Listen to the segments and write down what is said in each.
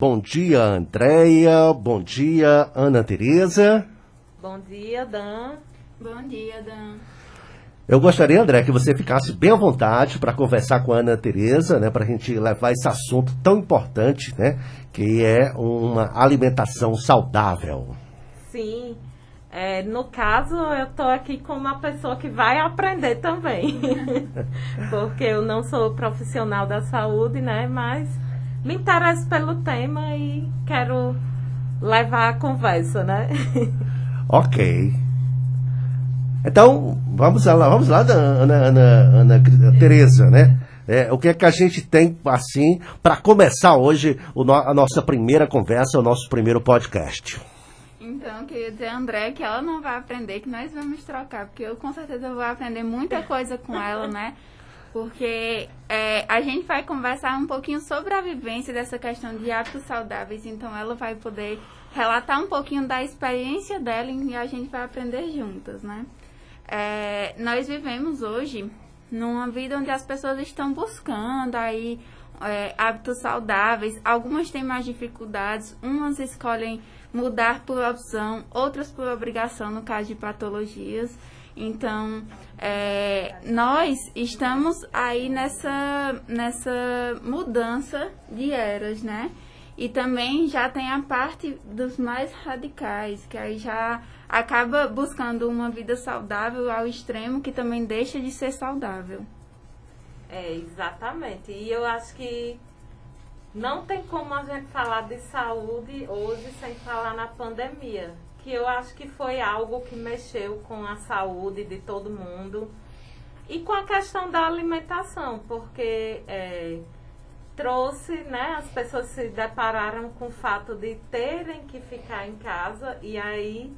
Bom dia, Andréia. Bom dia, Ana Tereza. Bom dia, Dan. Bom dia, Dan. Eu gostaria, André, que você ficasse bem à vontade para conversar com a Ana Tereza, né, para a gente levar esse assunto tão importante, né, que é uma alimentação saudável. Sim. É, no caso, eu estou aqui com uma pessoa que vai aprender também. Porque eu não sou profissional da saúde, né? Mas me interesso pelo tema e quero levar a conversa, né? ok. Então, vamos lá, vamos lá, Ana, Ana, Ana Tereza, né? É, o que é que a gente tem, assim, para começar hoje o, a nossa primeira conversa, o nosso primeiro podcast? Então, eu queria dizer a André que ela não vai aprender, que nós vamos trocar, porque eu com certeza vou aprender muita coisa com ela, né? Porque é, a gente vai conversar um pouquinho sobre a vivência dessa questão de hábitos saudáveis, então ela vai poder relatar um pouquinho da experiência dela e a gente vai aprender juntas, né? É, nós vivemos hoje numa vida onde as pessoas estão buscando aí é, hábitos saudáveis, algumas têm mais dificuldades, umas escolhem mudar por opção, outras por obrigação no caso de patologias. Então, é, nós estamos aí nessa, nessa mudança de eras, né? E também já tem a parte dos mais radicais, que aí já acaba buscando uma vida saudável ao extremo, que também deixa de ser saudável. É, exatamente. E eu acho que não tem como a gente falar de saúde hoje sem falar na pandemia, que eu acho que foi algo que mexeu com a saúde de todo mundo e com a questão da alimentação, porque é, trouxe, né, as pessoas se depararam com o fato de terem que ficar em casa e aí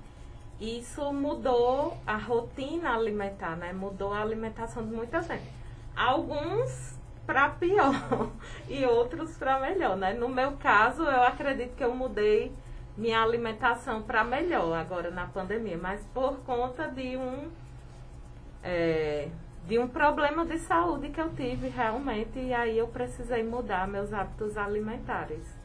isso mudou a rotina alimentar, né? Mudou a alimentação de muita gente. Alguns para pior e outros para melhor, né? No meu caso, eu acredito que eu mudei minha alimentação para melhor agora na pandemia, mas por conta de um é, de um problema de saúde que eu tive realmente e aí eu precisei mudar meus hábitos alimentares.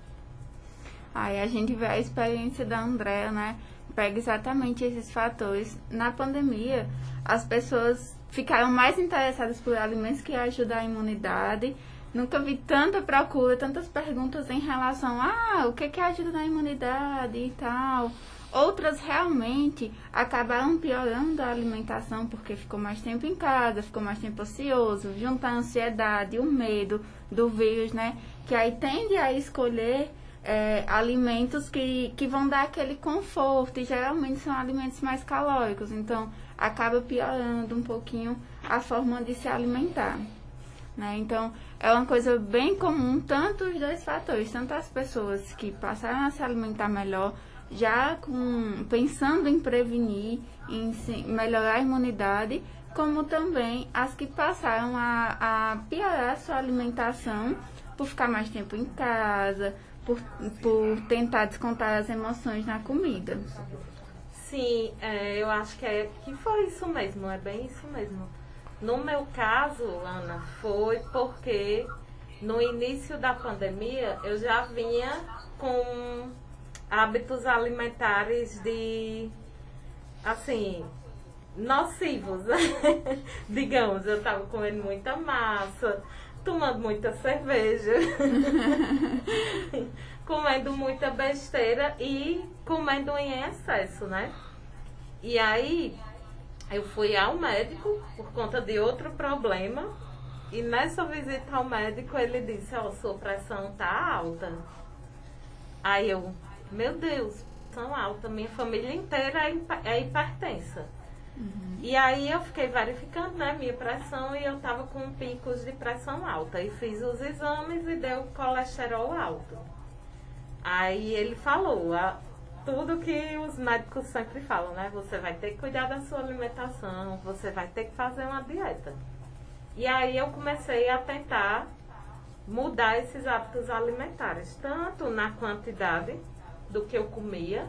Aí a gente vê a experiência da Andréa, né? Pega exatamente esses fatores. Na pandemia, as pessoas ficaram mais interessadas por alimentos que ajudam a imunidade. Nunca vi tanta procura, tantas perguntas em relação a ah, o que, que ajuda na imunidade e tal. Outras realmente acabaram piorando a alimentação porque ficou mais tempo em casa, ficou mais tempo ocioso, junta a ansiedade, o medo do vírus, né? Que aí tende a escolher é, alimentos que, que vão dar aquele conforto e geralmente são alimentos mais calóricos. Então, acaba piorando um pouquinho a forma de se alimentar. Né? Então, é uma coisa bem comum, tanto os dois fatores, tanto as pessoas que passaram a se alimentar melhor, já com, pensando em prevenir, em melhorar a imunidade, como também as que passaram a, a piorar a sua alimentação por ficar mais tempo em casa, por, por tentar descontar as emoções na comida. Sim, é, eu acho que, é, que foi isso mesmo, é bem isso mesmo. No meu caso, Ana, foi porque no início da pandemia eu já vinha com hábitos alimentares de, assim, nocivos, digamos. Eu estava comendo muita massa, tomando muita cerveja. comendo muita besteira e comendo em excesso, né? E aí eu fui ao médico por conta de outro problema. E nessa visita ao médico ele disse, ó, oh, sua pressão tá alta. Aí eu, meu Deus, pressão alta, minha família inteira é, é hipertensa. Uhum. E aí eu fiquei verificando, né, minha pressão e eu tava com picos de pressão alta. E fiz os exames e deu colesterol alto. Aí ele falou a, tudo que os médicos sempre falam, né? Você vai ter que cuidar da sua alimentação, você vai ter que fazer uma dieta. E aí eu comecei a tentar mudar esses hábitos alimentares, tanto na quantidade do que eu comia,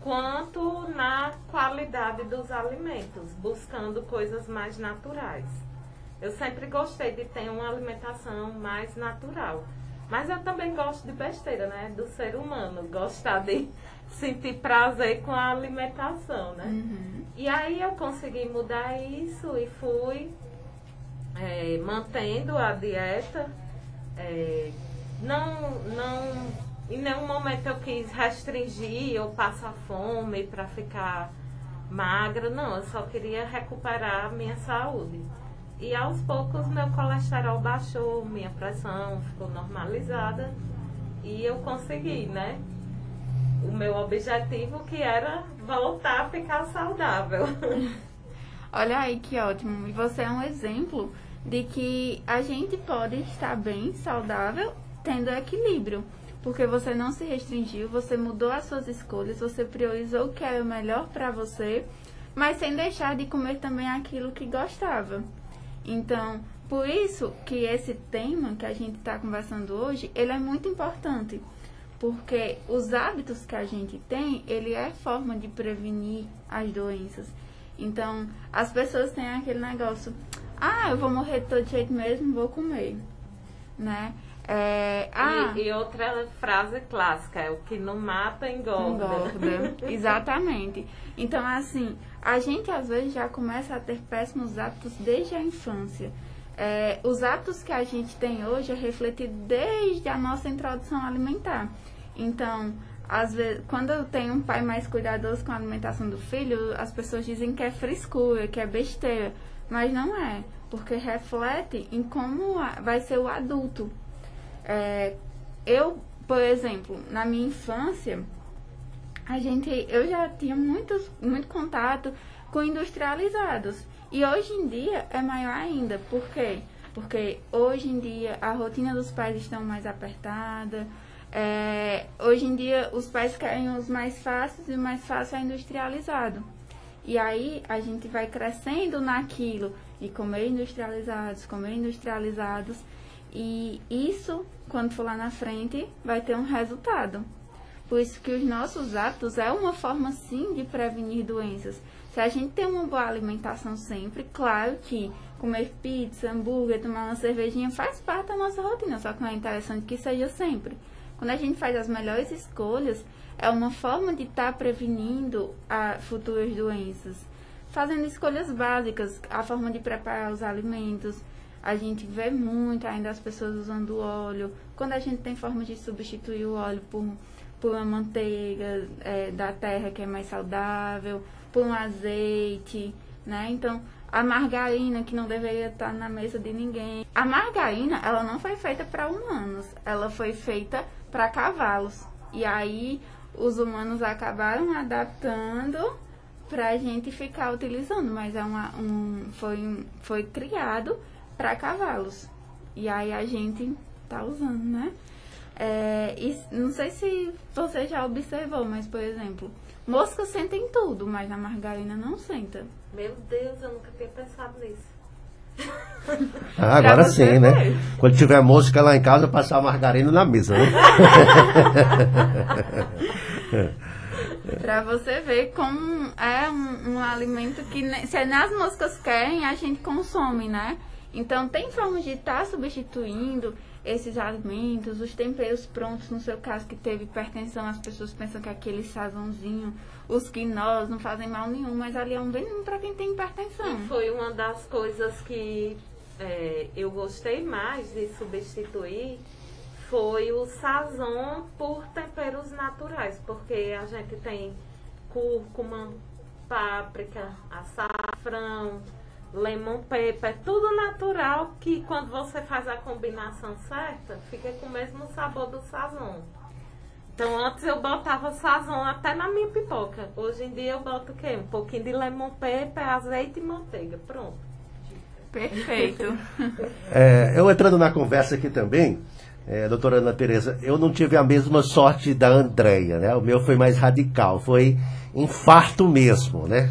quanto na qualidade dos alimentos, buscando coisas mais naturais. Eu sempre gostei de ter uma alimentação mais natural. Mas eu também gosto de besteira, né? Do ser humano. Gostar de sentir prazer com a alimentação, né? Uhum. E aí eu consegui mudar isso e fui é, mantendo a dieta. É, não, não, em nenhum momento eu quis restringir ou passar fome para ficar magra, não, eu só queria recuperar a minha saúde. E aos poucos meu colesterol baixou, minha pressão ficou normalizada e eu consegui, né? O meu objetivo que era voltar a ficar saudável. Olha aí que ótimo. E você é um exemplo de que a gente pode estar bem, saudável, tendo equilíbrio. Porque você não se restringiu, você mudou as suas escolhas, você priorizou o que era melhor para você, mas sem deixar de comer também aquilo que gostava. Então, por isso que esse tema que a gente está conversando hoje, ele é muito importante. Porque os hábitos que a gente tem, ele é forma de prevenir as doenças. Então, as pessoas têm aquele negócio, ah, eu vou morrer de todo jeito mesmo, vou comer, né? É, ah, E, e outra frase clássica é o que não mata engorda. engorda. Exatamente. Então, assim, a gente às vezes já começa a ter péssimos hábitos desde a infância. É, os hábitos que a gente tem hoje é refletido desde a nossa introdução alimentar. Então, às vezes, quando eu tenho um pai mais cuidadoso com a alimentação do filho, as pessoas dizem que é frescura, que é besteira. Mas não é, porque reflete em como vai ser o adulto. É, eu, por exemplo, na minha infância, a gente, eu já tinha muitos, muito contato com industrializados. E hoje em dia é maior ainda. Por quê? Porque hoje em dia a rotina dos pais estão mais apertada. É, hoje em dia os pais querem os mais fáceis e o mais fácil é industrializado. E aí a gente vai crescendo naquilo e comer industrializados, comer industrializados. E isso, quando for lá na frente, vai ter um resultado. Por isso que os nossos hábitos é uma forma sim de prevenir doenças. Se a gente tem uma boa alimentação sempre, claro que comer pizza, hambúrguer, tomar uma cervejinha faz parte da nossa rotina, só que não é interessante que seja sempre. Quando a gente faz as melhores escolhas, é uma forma de estar prevenindo a futuras doenças. Fazendo escolhas básicas, a forma de preparar os alimentos. A gente vê muito ainda as pessoas usando óleo. Quando a gente tem forma de substituir o óleo por, por uma manteiga é, da terra que é mais saudável, por um azeite, né? Então, a margarina que não deveria estar na mesa de ninguém. A margarina, ela não foi feita para humanos, ela foi feita para cavalos. E aí os humanos acabaram adaptando para a gente ficar utilizando, mas é uma, um, foi, foi criado para cavalos. E aí a gente tá usando, né? É, e não sei se você já observou, mas por exemplo, moscas sentem tudo, mas a margarina não senta. Meu Deus, eu nunca tinha pensado nisso. Ah, agora sim, né? Quando tiver música lá em casa, passar margarina na mesa, né? Pra você ver como é um, um alimento que se as moscas querem, a gente consome, né? Então tem formas de estar substituindo esses alimentos, os temperos prontos, no seu caso que teve hipertensão, as pessoas pensam que aquele sazãozinho, os quinós não fazem mal nenhum, mas ali é um veneno pra quem tem hipertensão. E foi uma das coisas que é, eu gostei mais de substituir foi o sazon por temperos naturais, porque a gente tem cúrcuma, páprica, açafrão, lemon pepper, tudo natural que quando você faz a combinação certa, fica com o mesmo sabor do sazon. Então antes eu botava sazon até na minha pipoca. Hoje em dia eu boto o quê? Um pouquinho de lemon pepper, azeite e manteiga. Pronto. Perfeito. É, eu entrando na conversa aqui também, é, doutora Ana Tereza, eu não tive a mesma sorte da Andréia, né? O meu foi mais radical, foi infarto mesmo, né?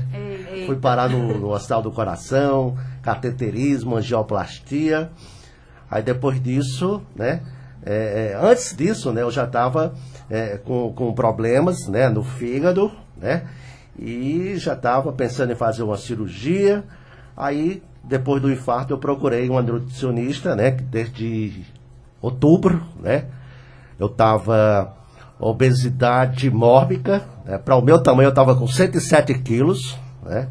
Ei, Fui parar no, no Hospital do Coração, cateterismo, angioplastia. Aí depois disso, né? é, é, antes disso, né? Eu já estava com, com problemas, né? No fígado, né? E já estava pensando em fazer uma cirurgia. Aí, depois do infarto, eu procurei uma nutricionista, né? Desde outubro, né? Eu estava obesidade mórbica, né? para o meu tamanho eu estava com 107 quilos, né?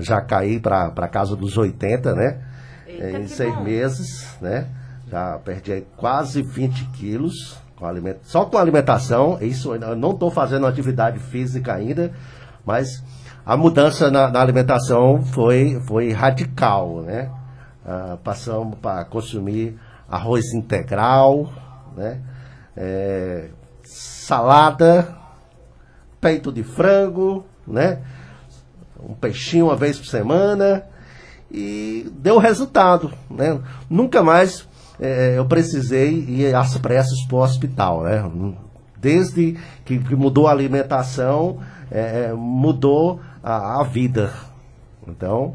Já caí para casa dos 80, né? Eita, em seis bom. meses, né? Já perdi quase 20 quilos com só com alimentação. Isso eu não estou fazendo atividade física ainda, mas a mudança na, na alimentação foi, foi radical, né? Ah, passamos para consumir arroz integral, né? É, salada, peito de frango, né? Um peixinho uma vez por semana e deu resultado, né? Nunca mais eh, eu precisei ir às pressas para o hospital, né? Desde que, que mudou a alimentação, eh, mudou a, a vida. Então,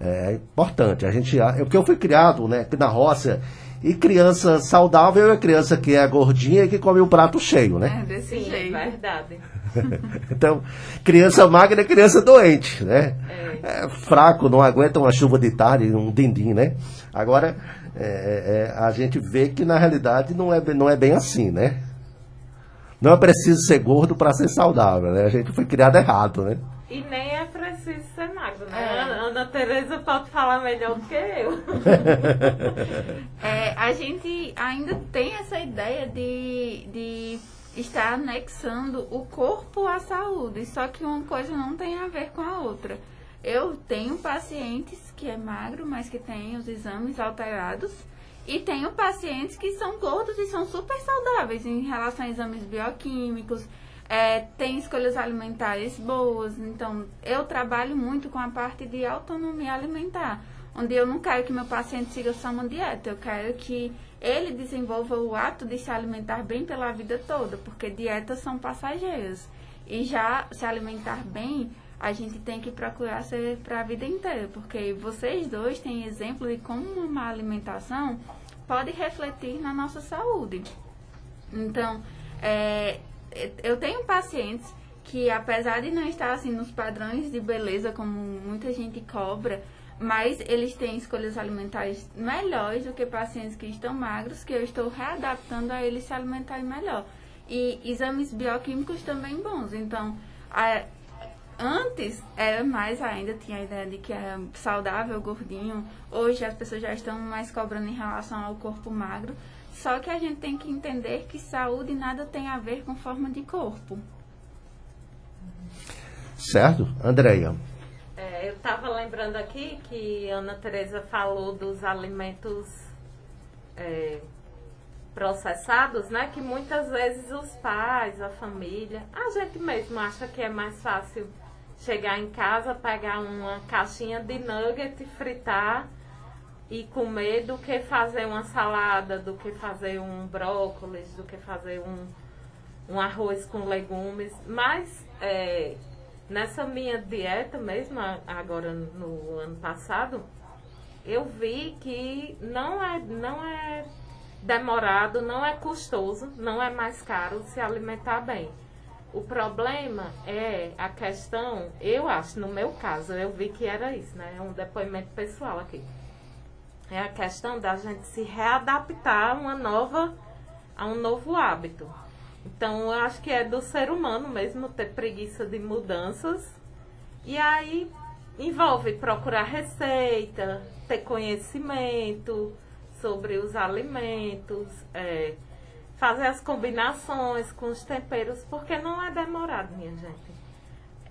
é importante. A gente, é porque eu fui criado, né, aqui na roça, e criança saudável é criança que é gordinha e que come o prato cheio, né? É, desse Sim, é jeito. verdade. Então, criança magra é criança doente, né? É. É fraco, não aguenta uma chuva de tarde, um dindim, né? Agora, é, é, a gente vê que na realidade não é, bem- não é bem assim, né? Não é preciso ser gordo para ser saudável, né? A gente foi criado errado, né? E nem é preciso ser magro, né? É. Ana, Ana Tereza pode falar melhor do que eu. É, a gente ainda tem essa ideia de, de estar anexando o corpo à saúde, só que uma coisa não tem a ver com a outra. Eu tenho pacientes que é magro, mas que têm os exames alterados, e tenho pacientes que são gordos e são super saudáveis em relação a exames bioquímicos, é, têm escolhas alimentares boas. Então, eu trabalho muito com a parte de autonomia alimentar, onde eu não quero que meu paciente siga só uma dieta, eu quero que ele desenvolva o ato de se alimentar bem pela vida toda, porque dietas são passageiras. E já se alimentar bem, a gente tem que procurar ser para a vida inteira, porque vocês dois têm exemplo de como uma má alimentação pode refletir na nossa saúde. Então, é, eu tenho pacientes que, apesar de não estar assim nos padrões de beleza como muita gente cobra, mas eles têm escolhas alimentares melhores do que pacientes que estão magros, que eu estou readaptando a eles se alimentarem melhor. E exames bioquímicos também bons. Então, a- antes era mais ainda, tinha a ideia de que era saudável, gordinho. Hoje as pessoas já estão mais cobrando em relação ao corpo magro. Só que a gente tem que entender que saúde nada tem a ver com forma de corpo. Certo? Andréia. Eu estava lembrando aqui que Ana Tereza falou dos alimentos é, processados, né? Que muitas vezes os pais, a família, a gente mesmo acha que é mais fácil chegar em casa, pegar uma caixinha de nugget, fritar e comer do que fazer uma salada, do que fazer um brócolis, do que fazer um, um arroz com legumes. Mas é, nessa minha dieta mesmo, agora no ano passado, eu vi que não é, não é demorado, não é custoso, não é mais caro se alimentar bem. O problema é a questão, eu acho, no meu caso, eu vi que era isso, né? É um depoimento pessoal aqui. É a questão da gente se readaptar a uma nova, a um novo hábito. Então, eu acho que é do ser humano mesmo ter preguiça de mudanças. E aí envolve procurar receita, ter conhecimento sobre os alimentos, é, fazer as combinações com os temperos, porque não é demorado, minha gente.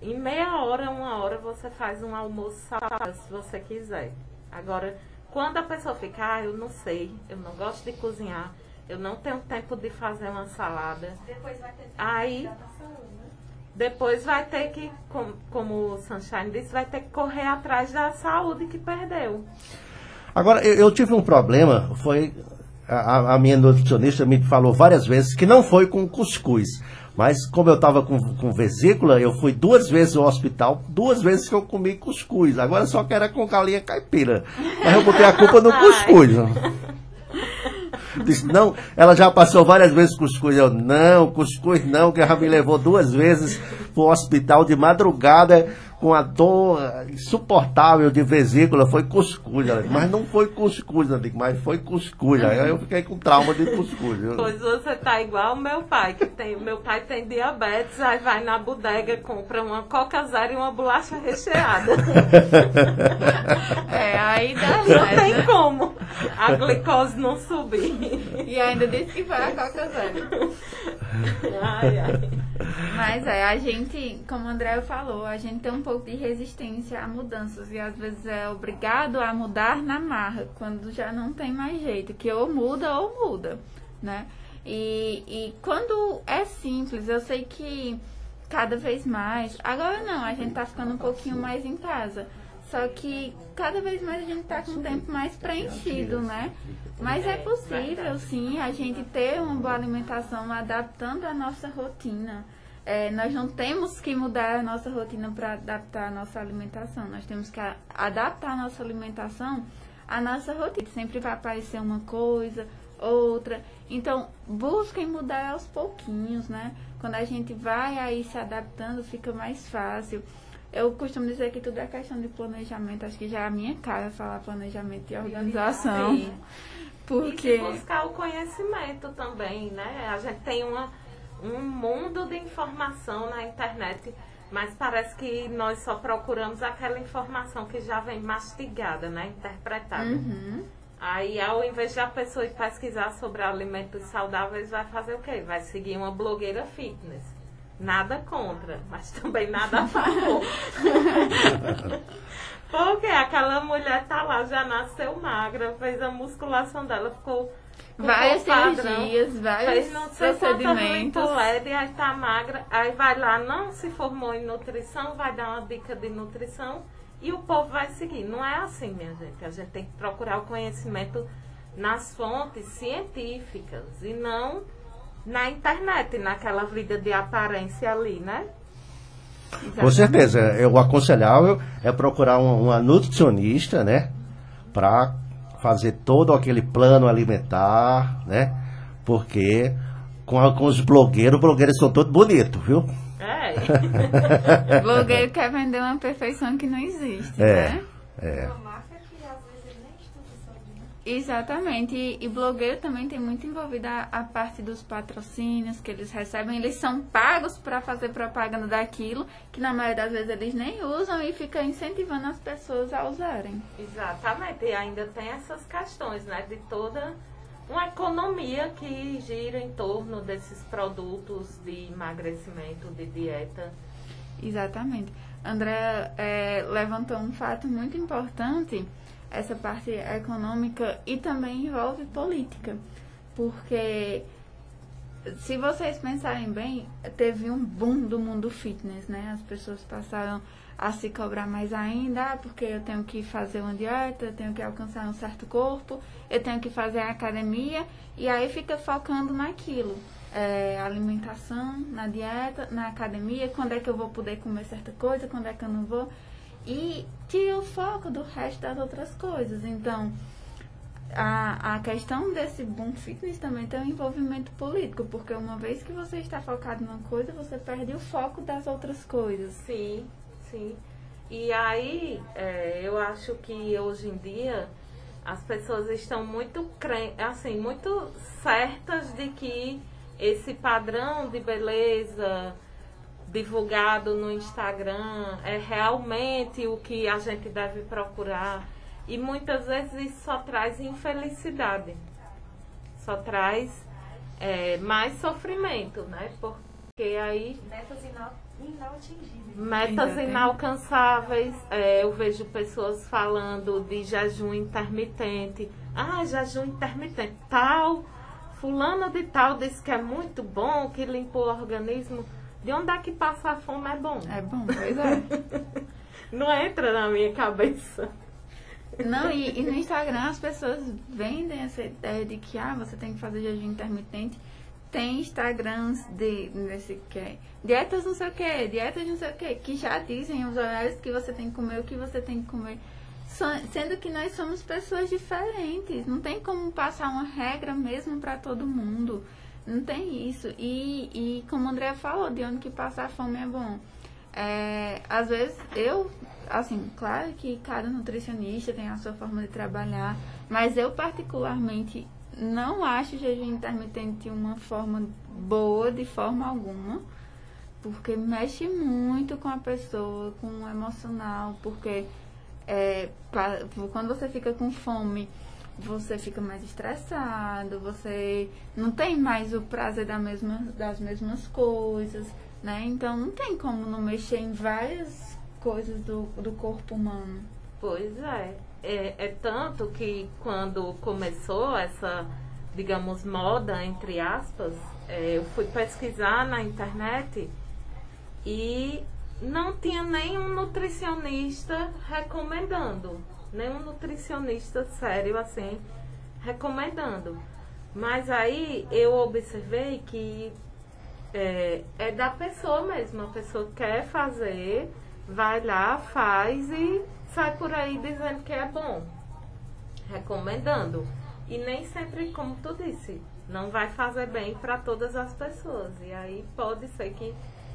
Em meia hora, uma hora, você faz um almoço saudável, se você quiser. Agora, quando a pessoa fica, ah, eu não sei, eu não gosto de cozinhar, eu não tenho tempo de fazer uma salada. Depois vai ter Aí, hidratação, né? depois vai ter que, com- como o Sunshine disse, vai ter que correr atrás da saúde que perdeu. Agora, eu, eu tive um problema, foi. A, a minha nutricionista me falou várias vezes que não foi com cuscuz. Mas como eu estava com, com vesícula, eu fui duas vezes ao hospital, duas vezes que eu comi cuscuz. Agora só que era com galinha caipira. Mas eu botei a culpa no cuscuz. Disse, não, ela já passou várias vezes cuscuz. Eu, não, cuscuz não, que ela me levou duas vezes para o hospital de madrugada com a dor insuportável de vesícula, foi cuscuz. Ela disse, mas não foi cuscuz, eu digo, mas foi cuscuz. Aí eu fiquei com trauma de cuscuz. Pois você tá igual o meu pai, que tem. Meu pai tem diabetes, aí vai na bodega, compra uma coca zero e uma bolacha recheada. É, aí dá Não certo, tem né? como a glicose não subir. E ainda disse que vai a Coca Zero. Ai, ai. Mas é, a gente, como o André falou, a gente tem um pouco de resistência a mudanças e às vezes é obrigado a mudar na marra, quando já não tem mais jeito, que ou muda ou muda, né? E, e quando é simples, eu sei que cada vez mais, agora não, a gente tá ficando um pouquinho mais em casa. Só que cada vez mais a gente tá com o tempo mais preenchido, né? Mas é possível, sim, a gente ter uma boa alimentação adaptando a nossa rotina. É, nós não temos que mudar a nossa rotina para adaptar a nossa alimentação. Nós temos que adaptar a nossa alimentação à nossa rotina. Sempre vai aparecer uma coisa, outra. Então, busquem mudar aos pouquinhos, né? Quando a gente vai aí se adaptando, fica mais fácil. Eu costumo dizer que tudo é questão de planejamento. Acho que já é a minha cara falar planejamento e organização. Porque. E buscar o conhecimento também, né? A gente tem uma, um mundo de informação na internet, mas parece que nós só procuramos aquela informação que já vem mastigada, né? Interpretada. Uhum. Aí, ao invés de a pessoa ir pesquisar sobre alimentos saudáveis, vai fazer o quê? Vai seguir uma blogueira fitness. Nada contra, mas também nada a favor. Porque aquela mulher tá lá, já nasceu magra, fez a musculação dela, ficou Várias cirurgias, vários não sei procedimentos. lipoled, aí tá magra, aí vai lá, não se formou em nutrição, vai dar uma dica de nutrição e o povo vai seguir. Não é assim, minha gente. A gente tem que procurar o conhecimento nas fontes científicas e não na internet, naquela vida de aparência ali, né? Com certeza, é, o aconselhável é procurar um- uma nutricionista, né? Para fazer todo aquele plano alimentar, né? Porque com, a- com os blogueiros, os blogueiros são todos bonitos, viu? É. Blogueiro quer vender uma perfeição que não existe, É. né? É. Uma marca que às vezes ele nem estuda sobre, né? Exatamente. E, e blogueiro também tem muito envolvida a, a parte dos patrocínios que eles recebem. Eles são pagos para fazer propaganda daquilo, que na maioria das vezes eles nem usam e fica incentivando as pessoas a usarem. Exatamente, e ainda tem essas questões, né? De toda uma economia que gira em torno desses produtos de emagrecimento, de dieta. Exatamente. André é, levantou um fato muito importante, essa parte econômica e também envolve política. Porque se vocês pensarem bem, teve um boom do mundo fitness, né? As pessoas passaram a se cobrar mais ainda, ah, porque eu tenho que fazer uma dieta, eu tenho que alcançar um certo corpo, eu tenho que fazer a academia, e aí fica focando naquilo. É, alimentação, na dieta, na academia, quando é que eu vou poder comer certa coisa, quando é que eu não vou. E tira o foco do resto das outras coisas. Então, a, a questão desse boom fitness também tem um envolvimento político, porque uma vez que você está focado numa coisa, você perde o foco das outras coisas. Sim, sim. E aí, é, eu acho que hoje em dia as pessoas estão muito assim, muito certas de que esse padrão de beleza divulgado no Instagram é realmente o que a gente deve procurar. E muitas vezes isso só traz infelicidade. Só traz é, mais sofrimento, né? Porque aí Metas inatingíveis. Metas inalcançáveis. É, eu vejo pessoas falando de jejum intermitente. Ah, jejum intermitente. Tal, fulano de tal disse que é muito bom, que limpa o organismo. De onde é que passar fome é bom? É bom, pois é. Não entra na minha cabeça. Não, e, e no Instagram as pessoas vendem essa ideia de que ah, você tem que fazer jejum intermitente. Tem Instagrams de nesse que dietas não sei o que, dietas não sei o que, que já dizem os horários que você tem que comer, o que você tem que comer. Sendo que nós somos pessoas diferentes. Não tem como passar uma regra mesmo para todo mundo. Não tem isso. E, e como o André falou, de onde que passar fome é bom. É, às vezes eu, assim, claro que cada nutricionista tem a sua forma de trabalhar, mas eu particularmente não acho o jejum intermitente uma forma boa de forma alguma, porque mexe muito com a pessoa, com o emocional, porque é, quando você fica com fome, você fica mais estressado, você não tem mais o prazer da mesma, das mesmas coisas, né? Então não tem como não mexer em várias coisas do, do corpo humano. Pois é. é. É tanto que quando começou essa, digamos, moda, entre aspas, é, eu fui pesquisar na internet e não tinha nenhum nutricionista recomendando. Nenhum nutricionista sério assim recomendando. Mas aí eu observei que é, é da pessoa mesmo. A pessoa quer fazer, vai lá, faz e sai por aí dizendo que é bom. Recomendando. E nem sempre, como tu disse, não vai fazer bem para todas as pessoas. E aí pode ser que,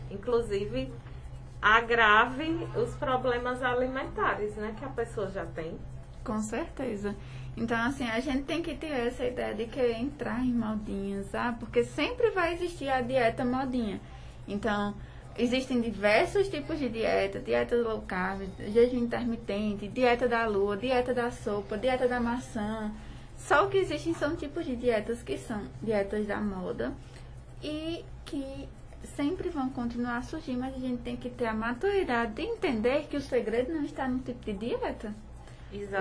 inclusive, agrave os problemas alimentares, né? Que a pessoa já tem. Com certeza. Então, assim, a gente tem que ter essa ideia de querer entrar em modinhas, sabe? Porque sempre vai existir a dieta modinha. Então, existem diversos tipos de dieta, dieta low carb, jejum intermitente, dieta da lua, dieta da sopa, dieta da maçã. Só o que existem são tipos de dietas que são dietas da moda e que sempre vão continuar a surgir, mas a gente tem que ter a maturidade de entender que o segredo não está no tipo de dieta.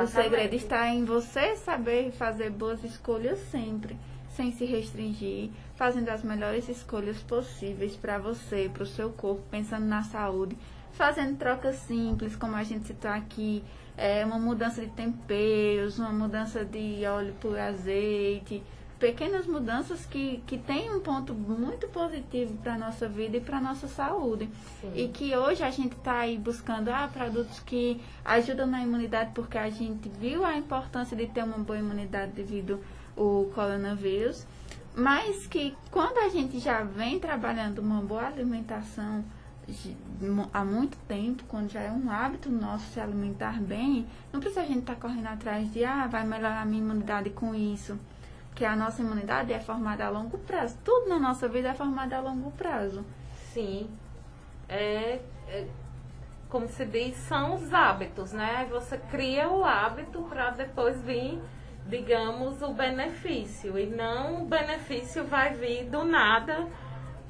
O segredo está em você saber fazer boas escolhas sempre, sem se restringir, fazendo as melhores escolhas possíveis para você, para o seu corpo, pensando na saúde, fazendo trocas simples, como a gente citou aqui, é, uma mudança de temperos, uma mudança de óleo por azeite, pequenas mudanças que, que têm um ponto muito positivo para a nossa vida e para a nossa saúde. Sim. E que hoje a gente está aí buscando ah, produtos que ajudam na imunidade, porque a gente viu a importância de ter uma boa imunidade devido ao coronavírus. Mas que quando a gente já vem trabalhando uma boa alimentação há muito tempo, quando já é um hábito nosso se alimentar bem, não precisa a gente estar correndo atrás de ah, vai melhorar a minha imunidade com isso. Porque a nossa imunidade é formada a longo prazo. Tudo na nossa vida é formado a longo prazo. Sim. É, é, como se diz, são os hábitos, né? Você cria o hábito para depois vir, digamos, o benefício. E não o benefício vai vir do nada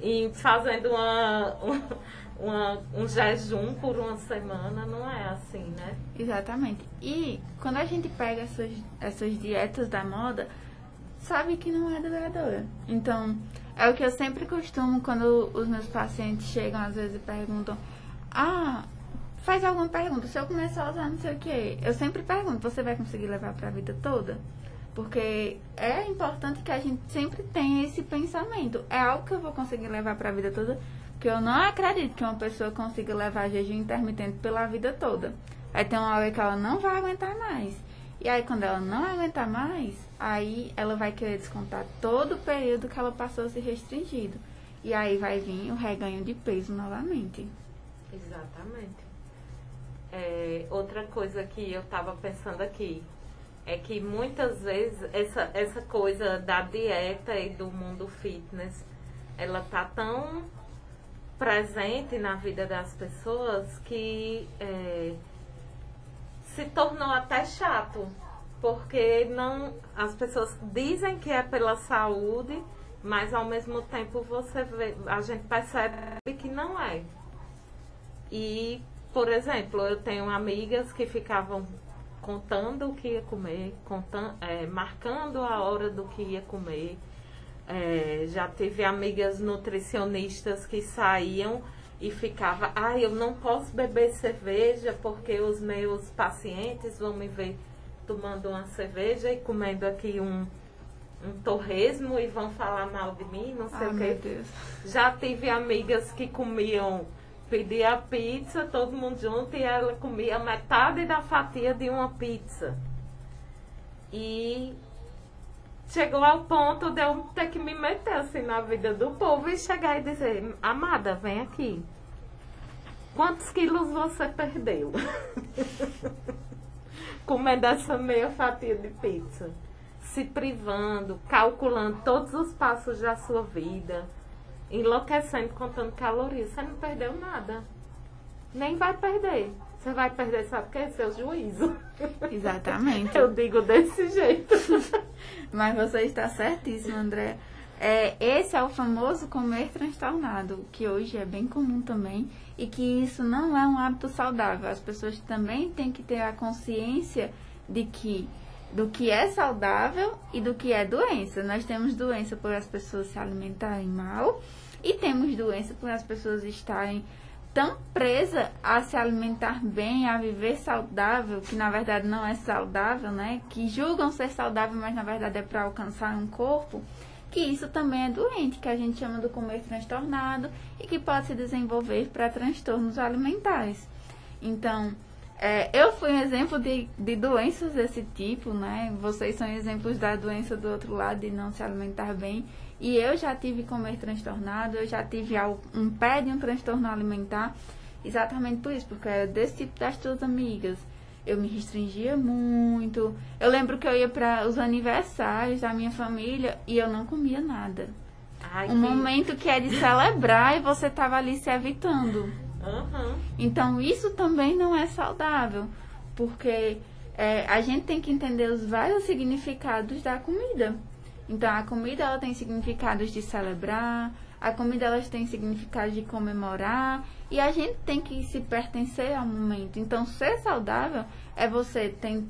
e fazendo uma, um, uma- um jejum por uma semana. Não é assim, né? Exatamente. E quando a gente pega essas, essas dietas da moda, sabe que não é duradoura. Então, é o que eu sempre costumo quando os meus pacientes chegam às vezes e perguntam: Ah, faz alguma pergunta. Se eu começar a usar não sei o que, eu sempre pergunto: Você vai conseguir levar para a vida toda? Porque é importante que a gente sempre tenha esse pensamento. É algo que eu vou conseguir levar para a vida toda? Porque eu não acredito que uma pessoa consiga levar jejum intermitente pela vida toda. Aí tem uma hora que ela não vai aguentar mais. E aí quando ela não aguentar mais, aí ela vai querer descontar todo o período que ela passou se restringido. E aí vai vir o reganho de peso novamente. Exatamente. É, outra coisa que eu estava pensando aqui é que muitas vezes essa, essa coisa da dieta e do mundo fitness, ela tá tão presente na vida das pessoas que é, se tornou até chato. Porque não, as pessoas dizem que é pela saúde, mas ao mesmo tempo você vê, a gente percebe que não é. E, por exemplo, eu tenho amigas que ficavam contando o que ia comer, contan- é, marcando a hora do que ia comer. É, já tive amigas nutricionistas que saíam e ficava, ah, eu não posso beber cerveja porque os meus pacientes vão me ver tomando uma cerveja e comendo aqui um, um torresmo e vão falar mal de mim, não sei Ah, o quê. Já tive amigas que comiam, pedia pizza, todo mundo junto, e ela comia metade da fatia de uma pizza. E chegou ao ponto de eu ter que me meter assim na vida do povo e chegar e dizer, amada, vem aqui. Quantos quilos você perdeu? Comendo essa meia fatia de pizza. Se privando, calculando todos os passos da sua vida, enlouquecendo, contando calorias. Você não perdeu nada. Nem vai perder. Você vai perder, sabe o que? Seu juízo. Exatamente. Eu digo desse jeito. Mas você está certíssimo, André. É, esse é o famoso comer transtornado, que hoje é bem comum também, e que isso não é um hábito saudável. As pessoas também têm que ter a consciência de que do que é saudável e do que é doença. Nós temos doença por as pessoas se alimentarem mal e temos doença por as pessoas estarem tão presas a se alimentar bem, a viver saudável, que na verdade não é saudável, né? Que julgam ser saudável, mas na verdade é para alcançar um corpo que isso também é doente, que a gente chama do comer transtornado e que pode se desenvolver para transtornos alimentares. Então, é, eu fui um exemplo de, de doenças desse tipo, né? Vocês são exemplos da doença do outro lado, de não se alimentar bem. E eu já tive comer transtornado, eu já tive um pé de um transtorno alimentar, exatamente por isso, porque era desse tipo das tuas amigas eu me restringia muito. Eu lembro que eu ia para os aniversários da minha família e eu não comia nada. Ai, um que... momento que é de celebrar e você tava ali se evitando. Uhum. Então isso também não é saudável, porque é, a gente tem que entender os vários significados da comida. Então a comida ela tem significados de celebrar, a comida elas tem significado de comemorar e a gente tem que se pertencer ao momento. Então, ser saudável é você ter,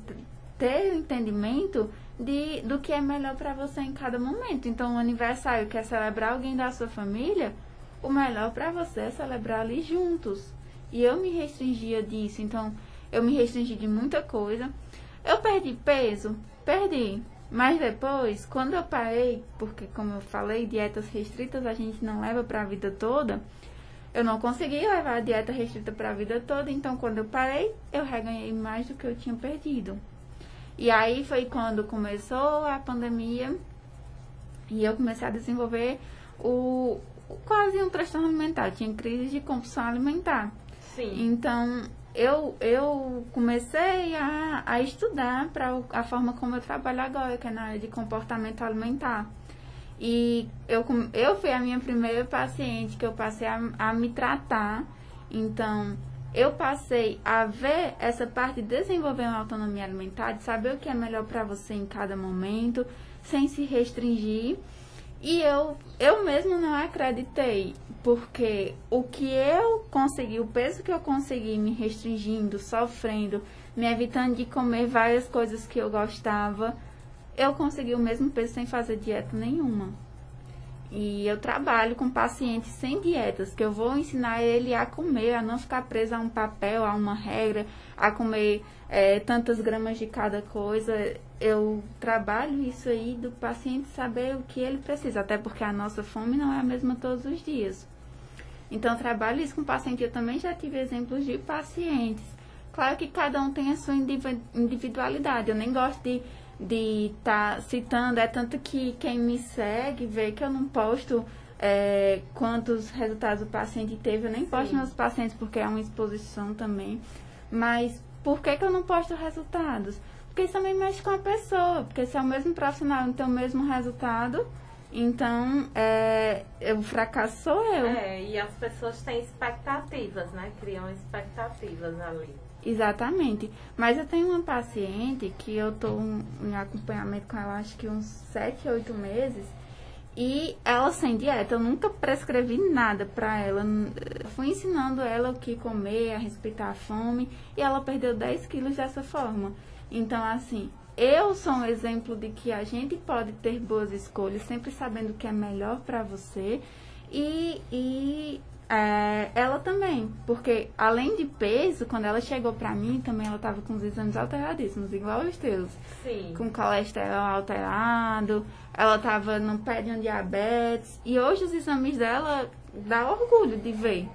ter entendimento de, do que é melhor para você em cada momento. Então, o aniversário quer celebrar alguém da sua família, o melhor para você é celebrar ali juntos. E eu me restringia disso, então eu me restringi de muita coisa. Eu perdi peso, perdi. Mas depois, quando eu parei, porque como eu falei, dietas restritas a gente não leva para a vida toda, eu não consegui levar a dieta restrita para a vida toda, então quando eu parei, eu reganhei mais do que eu tinha perdido. E aí foi quando começou a pandemia e eu comecei a desenvolver o, o quase um transtorno alimentar, eu tinha crise de compulsão alimentar. Sim. Então, eu, eu comecei a, a estudar para a forma como eu trabalho agora, que é na área de comportamento alimentar. E eu, eu fui a minha primeira paciente que eu passei a, a me tratar. Então, eu passei a ver essa parte de desenvolver uma autonomia alimentar, de saber o que é melhor para você em cada momento, sem se restringir. E eu, eu mesmo não acreditei, porque o que eu consegui, o peso que eu consegui me restringindo, sofrendo, me evitando de comer várias coisas que eu gostava, eu consegui o mesmo peso sem fazer dieta nenhuma. E eu trabalho com pacientes sem dietas, que eu vou ensinar ele a comer, a não ficar preso a um papel, a uma regra, a comer é, tantas gramas de cada coisa eu trabalho isso aí do paciente saber o que ele precisa, até porque a nossa fome não é a mesma todos os dias. Então, trabalho isso com paciente. Eu também já tive exemplos de pacientes. Claro que cada um tem a sua individualidade. Eu nem gosto de de estar tá citando, é tanto que quem me segue vê que eu não posto é, quantos resultados o paciente teve, eu nem Sim. posto meus pacientes porque é uma exposição também. Mas por que, que eu não posto resultados? Porque isso também mexe com a pessoa, porque se é o mesmo profissional não tem o mesmo resultado, então é, o fracasso sou eu. É, e as pessoas têm expectativas, né? Criam expectativas ali. Exatamente. Mas eu tenho uma paciente que eu estou em acompanhamento com ela acho que uns 7, 8 meses. E ela sem dieta, eu nunca prescrevi nada para ela. Eu fui ensinando ela o que comer, a respeitar a fome. E ela perdeu 10 quilos dessa forma. Então, assim, eu sou um exemplo de que a gente pode ter boas escolhas, sempre sabendo o que é melhor para você. E, e é, ela também, porque além de peso, quando ela chegou pra mim, também ela tava com os exames alteradíssimos, igual os teus. Sim. Com colesterol alterado, ela tava no pé de um diabetes. E hoje os exames dela dá orgulho de ver.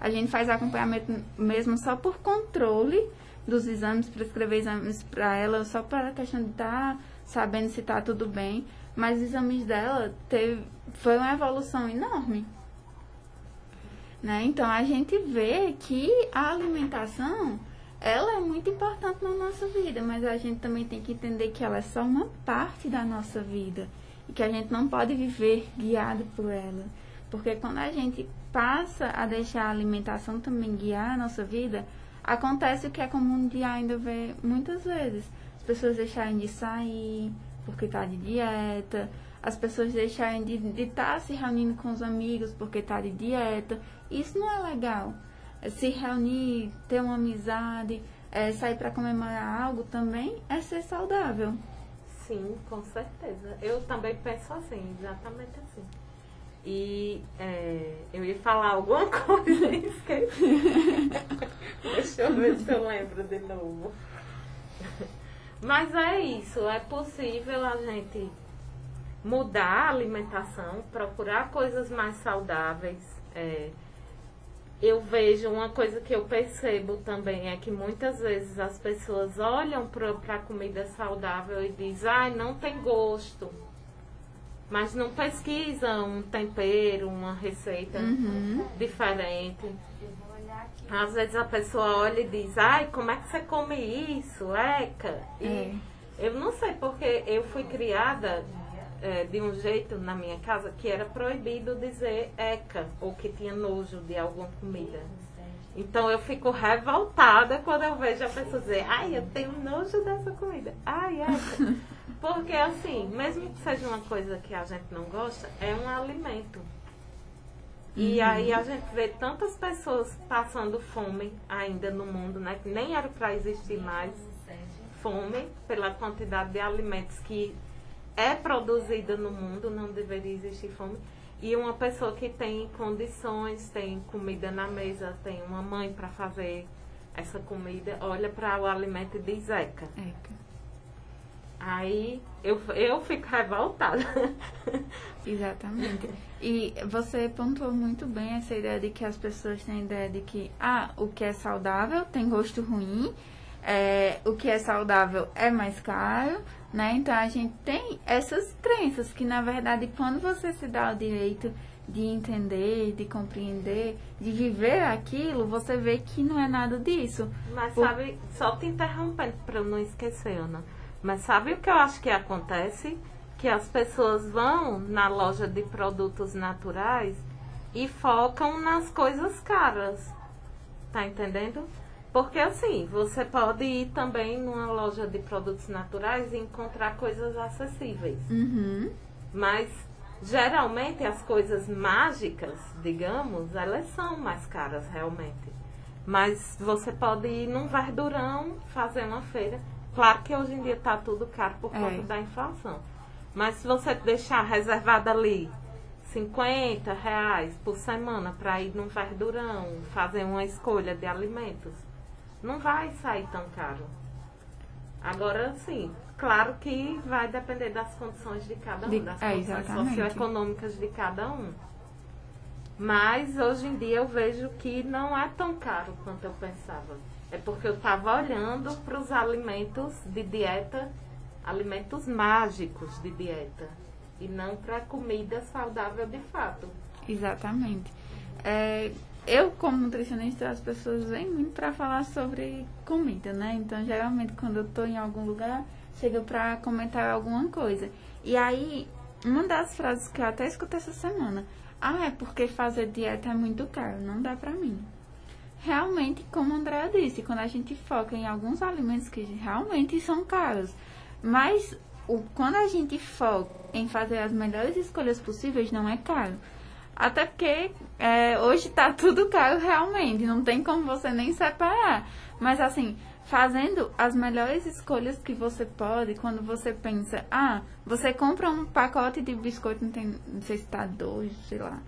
A gente faz acompanhamento mesmo só por controle dos exames, prescrever exames para ela, só para a questão de estar tá sabendo se tá tudo bem. Mas os exames dela teve, foi uma evolução enorme. Né? Então a gente vê que a alimentação ela é muito importante na nossa vida, mas a gente também tem que entender que ela é só uma parte da nossa vida e que a gente não pode viver guiado por ela. Porque quando a gente passa a deixar a alimentação também guiar a nossa vida, acontece o que é comum de ainda ver muitas vezes. As pessoas deixarem de sair porque está de dieta, as pessoas deixarem de estar tá se reunindo com os amigos porque está de dieta. Isso não é legal. É se reunir, ter uma amizade, é, sair para comemorar algo também é ser saudável. Sim, com certeza. Eu também penso assim, exatamente assim. E é, eu ia falar alguma coisa e esqueci. Deixa eu ver se eu lembro de novo. Mas é isso, é possível a gente mudar a alimentação, procurar coisas mais saudáveis. É, eu vejo uma coisa que eu percebo também é que muitas vezes as pessoas olham para a comida saudável e dizem, ai, ah, não tem gosto. Mas não pesquisam um tempero, uma receita uhum. diferente. Às vezes a pessoa olha e diz, ai, como é que você come isso? Eca. E é. eu não sei porque eu fui criada é, de um jeito na minha casa que era proibido dizer eca ou que tinha nojo de alguma comida. Então eu fico revoltada quando eu vejo a pessoa dizer, ai, eu tenho nojo dessa comida. Ai, eca. Porque assim, mesmo que seja uma coisa que a gente não gosta, é um alimento. E uhum. aí a gente vê tantas pessoas passando fome ainda no mundo, né? Que nem era para existir mais fome pela quantidade de alimentos que é produzida no mundo, não deveria existir fome. E uma pessoa que tem condições, tem comida na mesa, tem uma mãe para fazer essa comida, olha para o alimento e diz eca. Eca. Aí eu, eu fico revoltada. Exatamente. E você pontuou muito bem essa ideia de que as pessoas têm a ideia de que ah, o que é saudável tem gosto ruim, é, o que é saudável é mais caro, né? Então a gente tem essas crenças que na verdade quando você se dá o direito de entender, de compreender, de viver aquilo, você vê que não é nada disso. Mas Por... sabe, só te interrompendo para eu não esquecer, Ana. Mas sabe o que eu acho que acontece? Que as pessoas vão na loja de produtos naturais e focam nas coisas caras. Tá entendendo? Porque assim, você pode ir também numa loja de produtos naturais e encontrar coisas acessíveis. Uhum. Mas geralmente as coisas mágicas, digamos, elas são mais caras realmente. Mas você pode ir num verdurão, fazer uma feira Claro que hoje em dia está tudo caro por conta é. da inflação. Mas se você deixar reservado ali 50 reais por semana para ir num verdurão, fazer uma escolha de alimentos, não vai sair tão caro. Agora sim, claro que vai depender das condições de cada um, das é, condições socioeconômicas de cada um. Mas hoje em dia eu vejo que não é tão caro quanto eu pensava. É porque eu estava olhando para os alimentos de dieta, alimentos mágicos de dieta, e não para comida saudável de fato. Exatamente. É, eu, como nutricionista, as pessoas vêm muito para falar sobre comida, né? Então, geralmente, quando eu estou em algum lugar, chega para comentar alguma coisa. E aí, uma das frases que eu até escutei essa semana: Ah, é porque fazer dieta é muito caro, não dá para mim realmente, como a Andrea disse, quando a gente foca em alguns alimentos que realmente são caros, mas o, quando a gente foca em fazer as melhores escolhas possíveis, não é caro. Até porque é, hoje está tudo caro realmente, não tem como você nem separar. Mas assim, fazendo as melhores escolhas que você pode, quando você pensa, ah, você compra um pacote de biscoito, não, tem, não sei se está dois, sei lá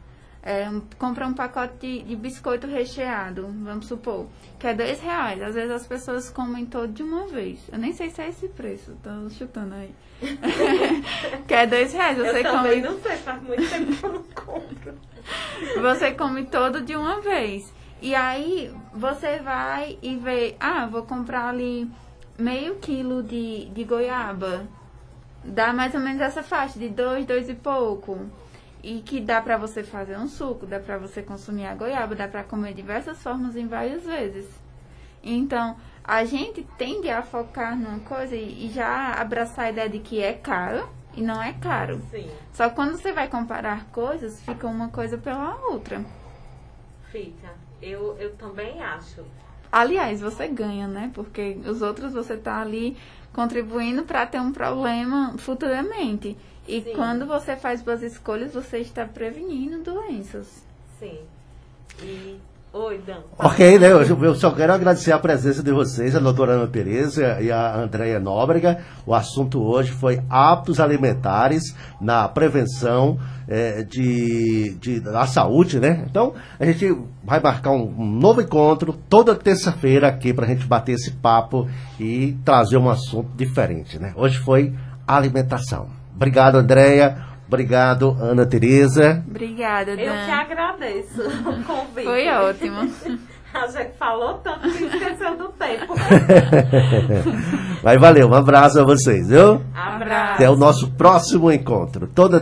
é, compra um pacote de, de, biscoito recheado, vamos supor, que é dois reais. Às vezes as pessoas comem todo de uma vez. Eu nem sei se é esse preço, tô chutando aí. que é dois reais. Você eu come... não sei, faz muito tempo que eu não compro. Você come todo de uma vez. E aí você vai e vê, ah, vou comprar ali meio quilo de, de goiaba. Dá mais ou menos essa faixa, de dois, dois e pouco. E que dá pra você fazer um suco, dá pra você consumir a goiaba, dá pra comer diversas formas em várias vezes. Então, a gente tende a focar numa coisa e e já abraçar a ideia de que é caro e não é caro. Sim, Só que quando você vai comparar coisas, fica uma coisa pela outra. fica. Eu, eu também acho. Aliás, você ganha, né? Porque os outros você tá ali contribuindo para ter um problema futuramente. E Sim. quando você faz boas escolhas, você está prevenindo doenças. Sim. E. Oi, Dan. Ok, né? Eu, só quero agradecer a presença de vocês, a doutora Ana Tereza e a Andréia Nóbrega. O assunto hoje foi hábitos alimentares na prevenção eh, de, de- da saúde, né? Então, a gente vai marcar um, um novo encontro toda terça-feira aqui para a gente bater esse papo e trazer um assunto diferente, né? Hoje foi alimentação. Obrigado, Andréia. Obrigado, Ana Tereza. Obrigada, Eu que Dan. agradeço o convite. Foi ótimo. A gente falou tanto que esqueceu do tempo. Mas valeu, um abraço a vocês, viu? Abraço. Até o nosso próximo encontro. Toda